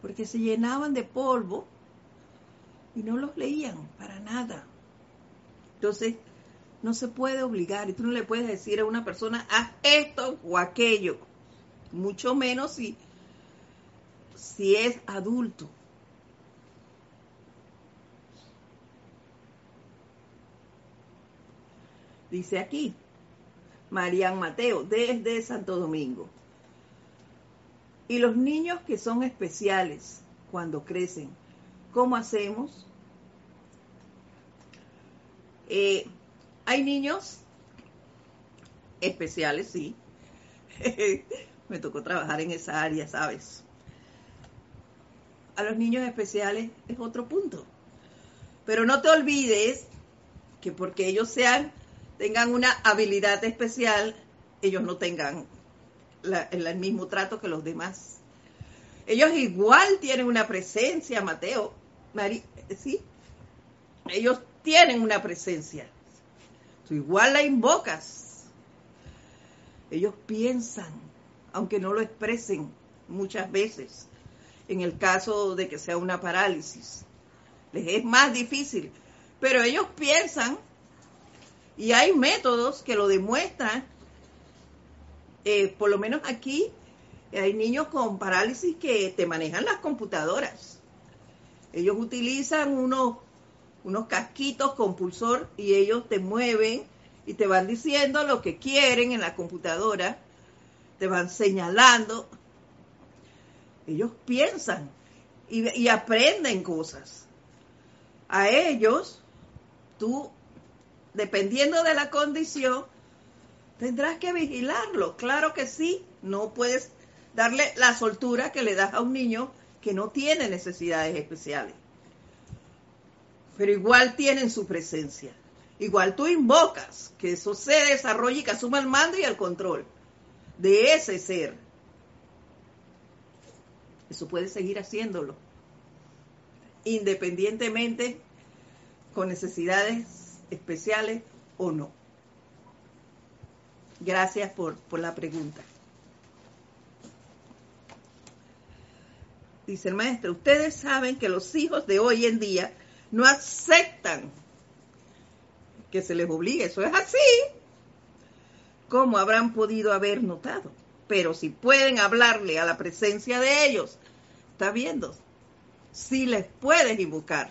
Porque se llenaban de polvo y no los leían para nada. Entonces, no se puede obligar y tú no le puedes decir a una persona, haz esto o aquello mucho menos si, si es adulto. Dice aquí, Marian Mateo, desde Santo Domingo. Y los niños que son especiales cuando crecen, ¿cómo hacemos? Eh, hay niños especiales, sí. Me tocó trabajar en esa área, ¿sabes? A los niños especiales es otro punto. Pero no te olvides que porque ellos sean, tengan una habilidad especial, ellos no tengan el mismo trato que los demás. Ellos igual tienen una presencia, Mateo. ¿sí? Ellos tienen una presencia. Tú igual la invocas. Ellos piensan, aunque no lo expresen muchas veces, en el caso de que sea una parálisis. Les es más difícil, pero ellos piensan y hay métodos que lo demuestran. Eh, por lo menos aquí hay niños con parálisis que te manejan las computadoras. Ellos utilizan unos, unos casquitos con pulsor y ellos te mueven y te van diciendo lo que quieren en la computadora, te van señalando. Ellos piensan y, aprenden cosas. A ellos, tú, dependiendo de la condición, tendrás que vigilarlo. Claro que sí, no puedes darle la soltura que le das a un niño que no tiene necesidades especiales. Pero igual tienen su presencia. Igual tú invocas que eso se desarrolle y que asuma el mando y el control de ese ser. Eso puede seguir haciéndolo. Independientemente con necesidades especiales o no. Gracias por, por la pregunta. dice el maestro, ustedes saben que los hijos de hoy en día no aceptan que se les obligue, eso es así. ¿Cómo habrán podido haber notado? Pero si pueden hablarle a la presencia de ellos, está viendo, si les puedes invocar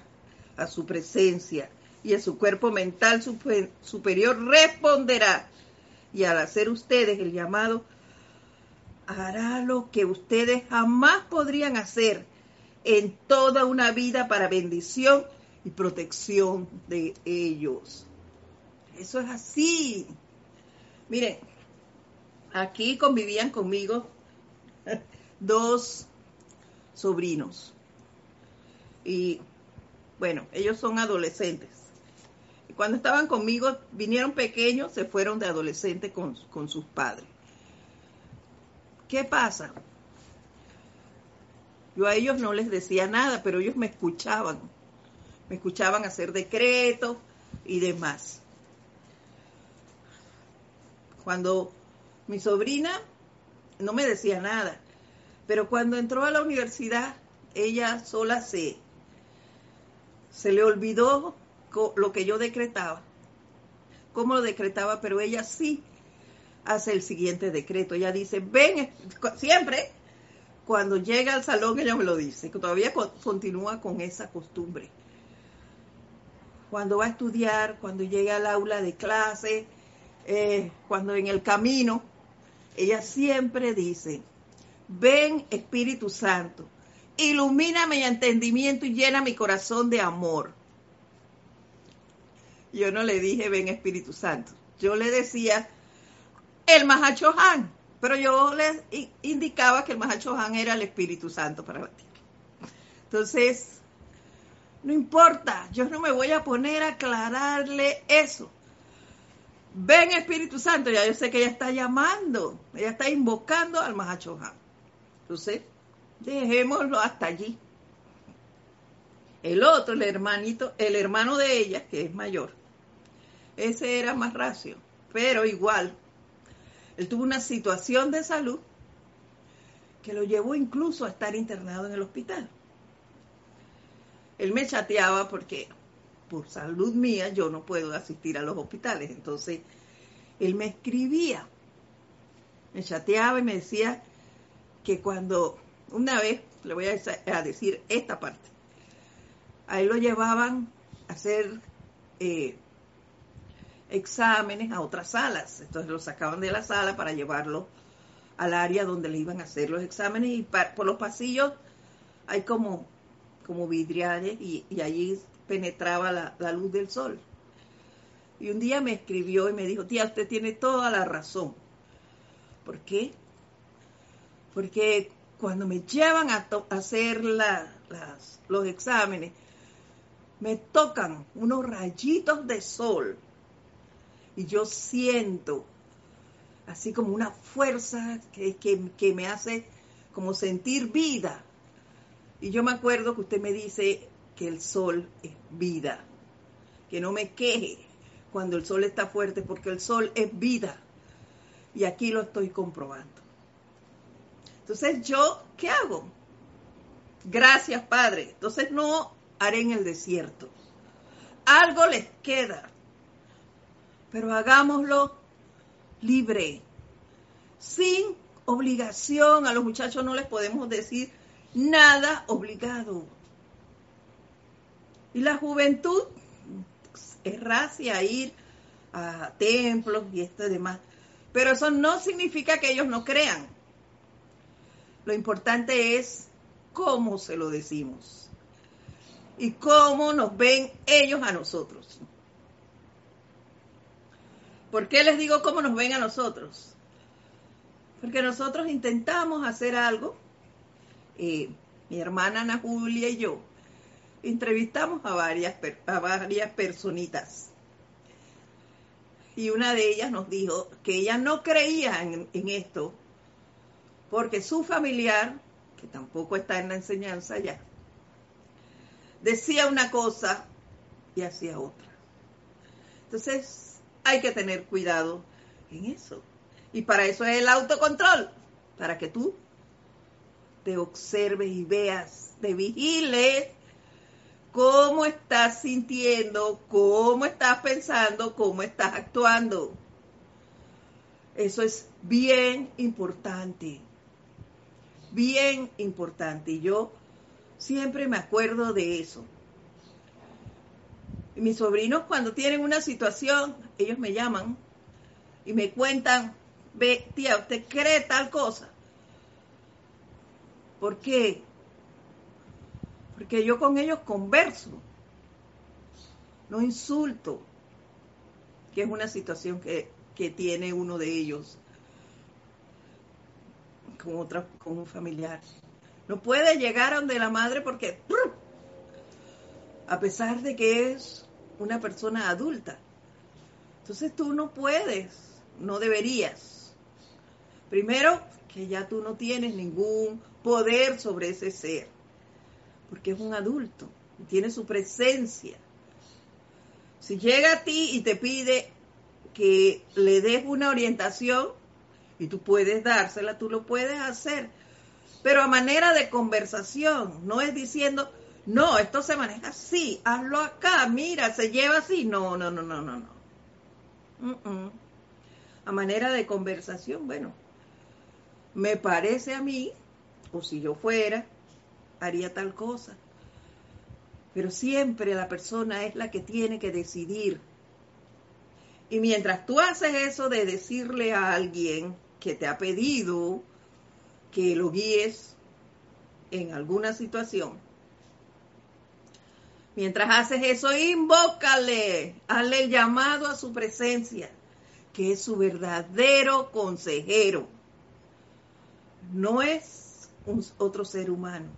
a su presencia y a su cuerpo mental superior responderá. Y al hacer ustedes el llamado, hará lo que ustedes jamás podrían hacer en toda una vida para bendición y protección de ellos. Eso es así. Miren, aquí convivían conmigo dos sobrinos. Y bueno, ellos son adolescentes. Y cuando estaban conmigo, vinieron pequeños, se fueron de adolescente con, con sus padres. ¿Qué pasa? Yo a ellos no les decía nada, pero ellos me escuchaban. Me escuchaban hacer decretos y demás. Cuando mi sobrina no me decía nada, pero cuando entró a la universidad, ella sola se, se le olvidó lo que yo decretaba, cómo lo decretaba, pero ella sí hace el siguiente decreto. Ella dice, ven, siempre cuando llega al salón ella me lo dice, que todavía continúa con esa costumbre. Cuando va a estudiar, cuando llega al aula de clase, eh, cuando en el camino, ella siempre dice, ven Espíritu Santo, ilumina mi entendimiento y llena mi corazón de amor. Yo no le dije, ven Espíritu Santo. Yo le decía, el Mahachohan. Pero yo les indicaba que el Mahachohan era el Espíritu Santo para la tierra. Entonces, no importa, yo no me voy a poner a aclararle eso. Ven Espíritu Santo, ya yo sé que ella está llamando, ella está invocando al Mahachohan. Entonces, dejémoslo hasta allí. El otro, el hermanito, el hermano de ella, que es mayor, ese era más racio, pero igual él tuvo una situación de salud que lo llevó incluso a estar internado en el hospital. Él me chateaba porque por salud mía yo no puedo asistir a los hospitales. Entonces, él me escribía, me chateaba y me decía que cuando una vez, le voy a decir esta parte, a lo llevaban a hacer eh, exámenes a otras salas. Entonces los sacaban de la sala para llevarlo al área donde le iban a hacer los exámenes y por los pasillos hay como, como vidriales y, allí penetraba la, luz del sol. Y un día me escribió y me dijo, tía, usted tiene toda la razón. ¿Por qué? Porque cuando me llevan a, hacer los exámenes, me tocan unos rayitos de sol y yo siento así como una fuerza que, que, me hace como sentir vida. Y yo me acuerdo que usted me dice que el sol es vida, que no me queje cuando el sol está fuerte, porque el sol es vida. Y aquí lo estoy comprobando. Entonces, ¿yo qué hago? Gracias, Padre. Entonces no haré en el desierto. Algo les queda, pero hagámoslo libre, sin obligación. A los muchachos no les podemos decir nada obligado. Y la juventud es racia ir a templos y esto y demás. Pero eso no significa que ellos no crean. Lo importante es cómo se lo decimos y cómo nos ven ellos a nosotros. ¿Por qué les digo cómo nos ven a nosotros? Porque nosotros intentamos hacer algo. Mi hermana Ana Julia y yo entrevistamos a varias, a varias personitas. Y una de ellas nos dijo que ella no creía en, esto porque su familiar, que tampoco está en la enseñanza ya, decía una cosa y hacía otra. Entonces, hay que tener cuidado en eso. Y para eso es el autocontrol, para que tú te observes y veas, te vigiles cómo estás sintiendo, cómo estás pensando, cómo estás actuando. Eso es bien importante, bien importante. Y yo siempre me acuerdo de eso. mis sobrinos cuando tienen una situación, ellos me llaman y me cuentan, ve, tía, ¿usted cree tal cosa? ¿Por qué? Porque yo con ellos converso, no insulto, que es una situación que, tiene uno de ellos con, otra, con un familiar. No puede llegar a donde la madre porque, a pesar de que es una persona adulta, entonces tú no puedes, no deberías. Primero, que ya tú no tienes ningún poder sobre ese ser porque es un adulto, tiene su presencia. Si llega a ti y te pide que le des una orientación, y tú puedes dársela, tú lo puedes hacer, pero a manera de conversación, no es diciendo, no, esto se maneja así, hazlo acá, mira, se lleva así, no, no, no, no, no, no. A manera de conversación, bueno, me parece a mí, o si yo fuera, haría tal cosa. Pero siempre la persona es la que tiene que decidir. Y mientras tú haces eso de decirle a alguien que te ha pedido que lo guíes en alguna situación, mientras haces eso, invócale, hazle el llamado a su presencia, que es su verdadero consejero. No es un otro ser humano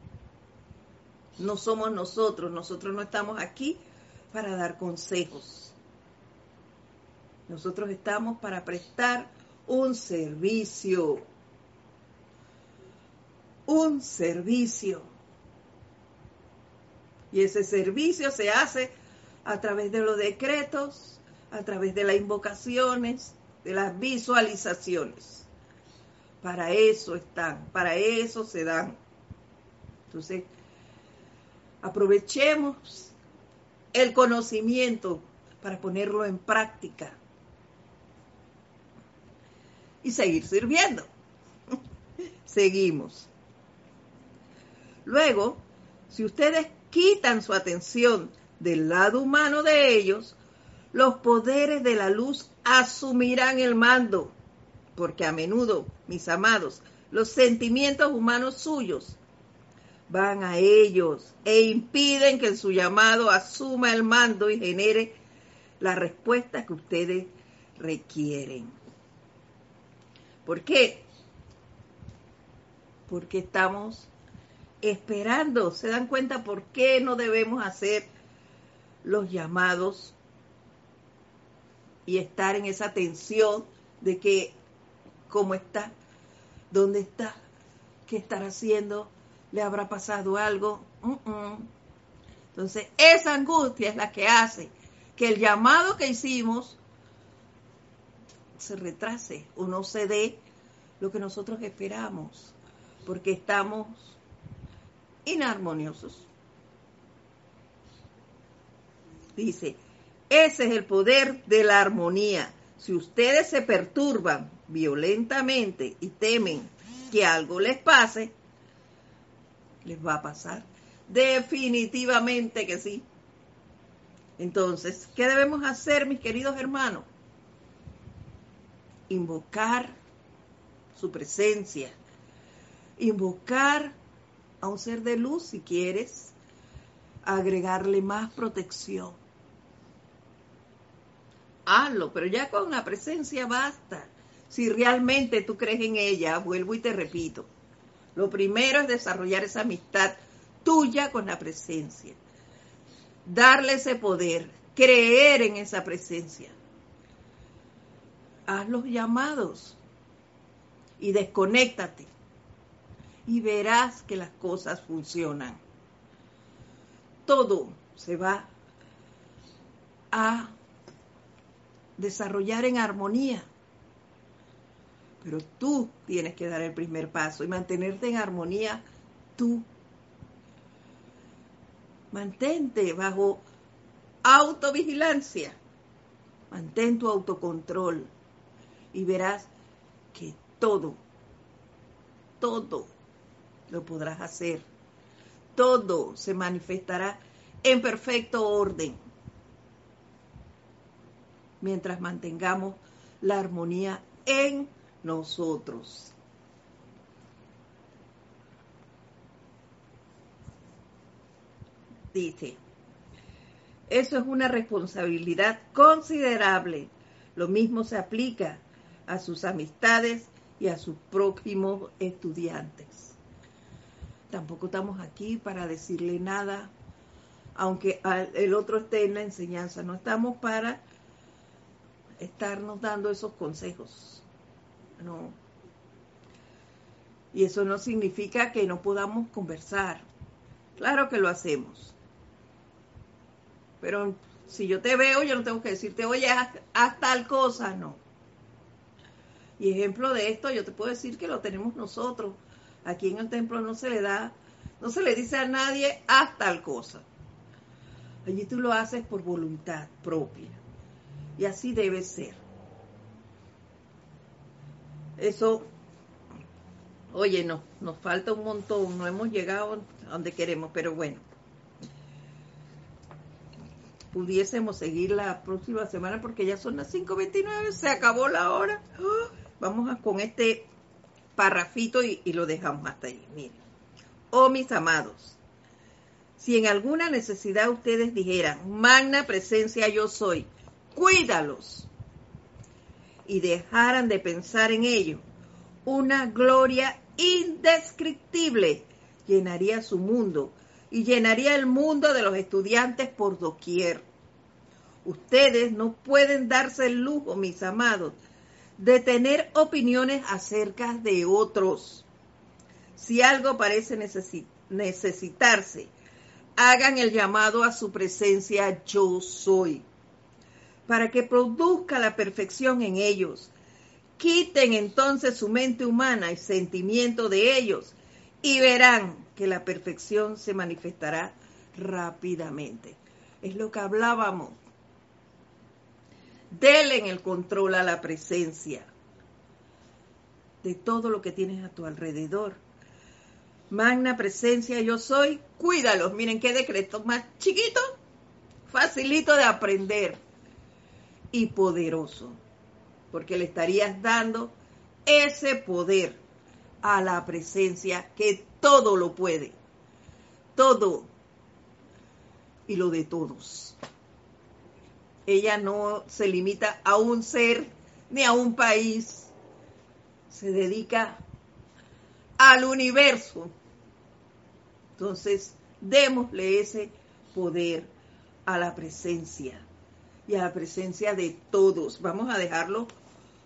no somos nosotros, nosotros no estamos aquí para dar consejos. Nosotros estamos para prestar un servicio. Un servicio. Y ese servicio se hace a través de los decretos, a través de las invocaciones, de las visualizaciones. Para eso están, para eso se dan. Entonces, Aprovechemos el conocimiento para ponerlo en práctica y seguir sirviendo. Seguimos. Luego, si ustedes quitan su atención del lado humano de ellos, los poderes de la luz asumirán el mando, porque a menudo, mis amados, los sentimientos humanos suyos van a ellos e impiden que su llamado asuma el mando y genere la respuesta que ustedes requieren. ¿Por qué? Porque estamos esperando. ¿Se dan cuenta por qué no debemos hacer los llamados y estar en esa tensión de que, ¿cómo está? ¿Dónde está? ¿Qué estará haciendo? ¿Le habrá pasado algo? Entonces, esa angustia es la que hace que el llamado que hicimos se retrase o no se dé lo que nosotros esperamos, porque estamos inarmoniosos. Dice, ese es el poder de la armonía. Si ustedes se perturban violentamente y temen que algo les pase, les va a pasar. Definitivamente que sí. Entonces, ¿qué debemos hacer, mis queridos hermanos? Invocar su presencia. Invocar a un ser de luz si quieres. Agregarle más protección. Hazlo, pero ya con la presencia basta. Si realmente tú crees en ella, vuelvo y te repito. Lo primero es desarrollar esa amistad tuya con la presencia. Darle ese poder, creer en esa presencia. Haz los llamados y desconéctate y verás que las cosas funcionan. Todo se va a desarrollar en armonía. Pero tú tienes que dar el primer paso y mantenerte en armonía tú. Mantente bajo autovigilancia. Mantén tu autocontrol y verás que todo, todo lo podrás hacer. Todo se manifestará en perfecto orden mientras mantengamos la armonía en nosotros. Dice, eso es una responsabilidad considerable. Lo mismo se aplica a sus amistades y a sus próximos estudiantes. Tampoco estamos aquí para decirle nada, aunque el otro esté en la enseñanza. No estamos para estarnos dando esos consejos. No. Y eso no significa que no podamos conversar. Claro que lo hacemos. Pero si yo te veo, yo no tengo que decirte, oye, haz, tal cosa, no. Y ejemplo de esto, yo te puedo decir que lo tenemos nosotros. Aquí en el templo no se le da, no se le dice a nadie, haz tal cosa. Allí tú lo haces por voluntad propia. Y así debe ser. Eso, oye, no, nos falta un montón, no hemos llegado a donde queremos, pero bueno. Pudiésemos seguir la próxima semana porque ya son las 5.29, se acabó la hora. vamos a, con este parrafito y, y lo dejamos hasta ahí. Miren. Oh mis amados, si en alguna necesidad ustedes dijeran, magna presencia yo soy, cuídalos y dejaran de pensar en ello, una gloria indescriptible llenaría su mundo y llenaría el mundo de los estudiantes por doquier. Ustedes no pueden darse el lujo, mis amados, de tener opiniones acerca de otros. Si algo parece necesitarse, hagan el llamado a su presencia yo soy para que produzca la perfección en ellos. Quiten entonces su mente humana y sentimiento de ellos y verán que la perfección se manifestará rápidamente. Es lo que hablábamos. Delen el control a la presencia de todo lo que tienes a tu alrededor. Magna presencia yo soy, cuídalos. Miren qué decreto más chiquito, facilito de aprender y poderoso, porque le estarías dando ese poder a la presencia que todo lo puede, todo y lo de todos. Ella no se limita a un ser ni a un país, se dedica al universo. Entonces, démosle ese poder a la presencia y a la presencia de todos. Vamos a dejarlo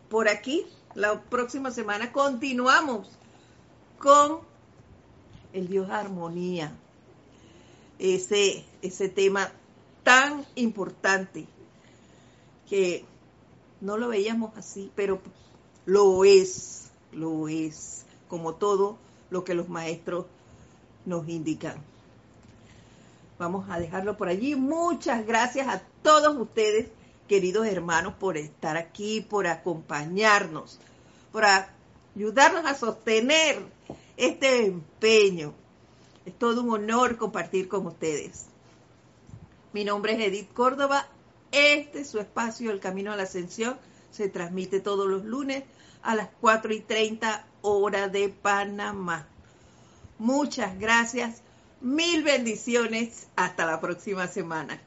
por aquí. La próxima semana continuamos con el Dios armonía. Ese, ese tema tan importante que no lo veíamos así, pero lo es, lo es, como todo lo que los maestros nos indican. Vamos a dejarlo por allí. Muchas gracias a todos ustedes, queridos hermanos, por estar aquí, por acompañarnos, por ayudarnos a sostener este empeño. Es todo un honor compartir con ustedes. Mi nombre es Edith Córdoba. Este es su espacio, El Camino a la Ascensión. Se transmite todos los lunes a las 4 y 30 hora de Panamá. Muchas gracias. Mil bendiciones. Hasta la próxima semana.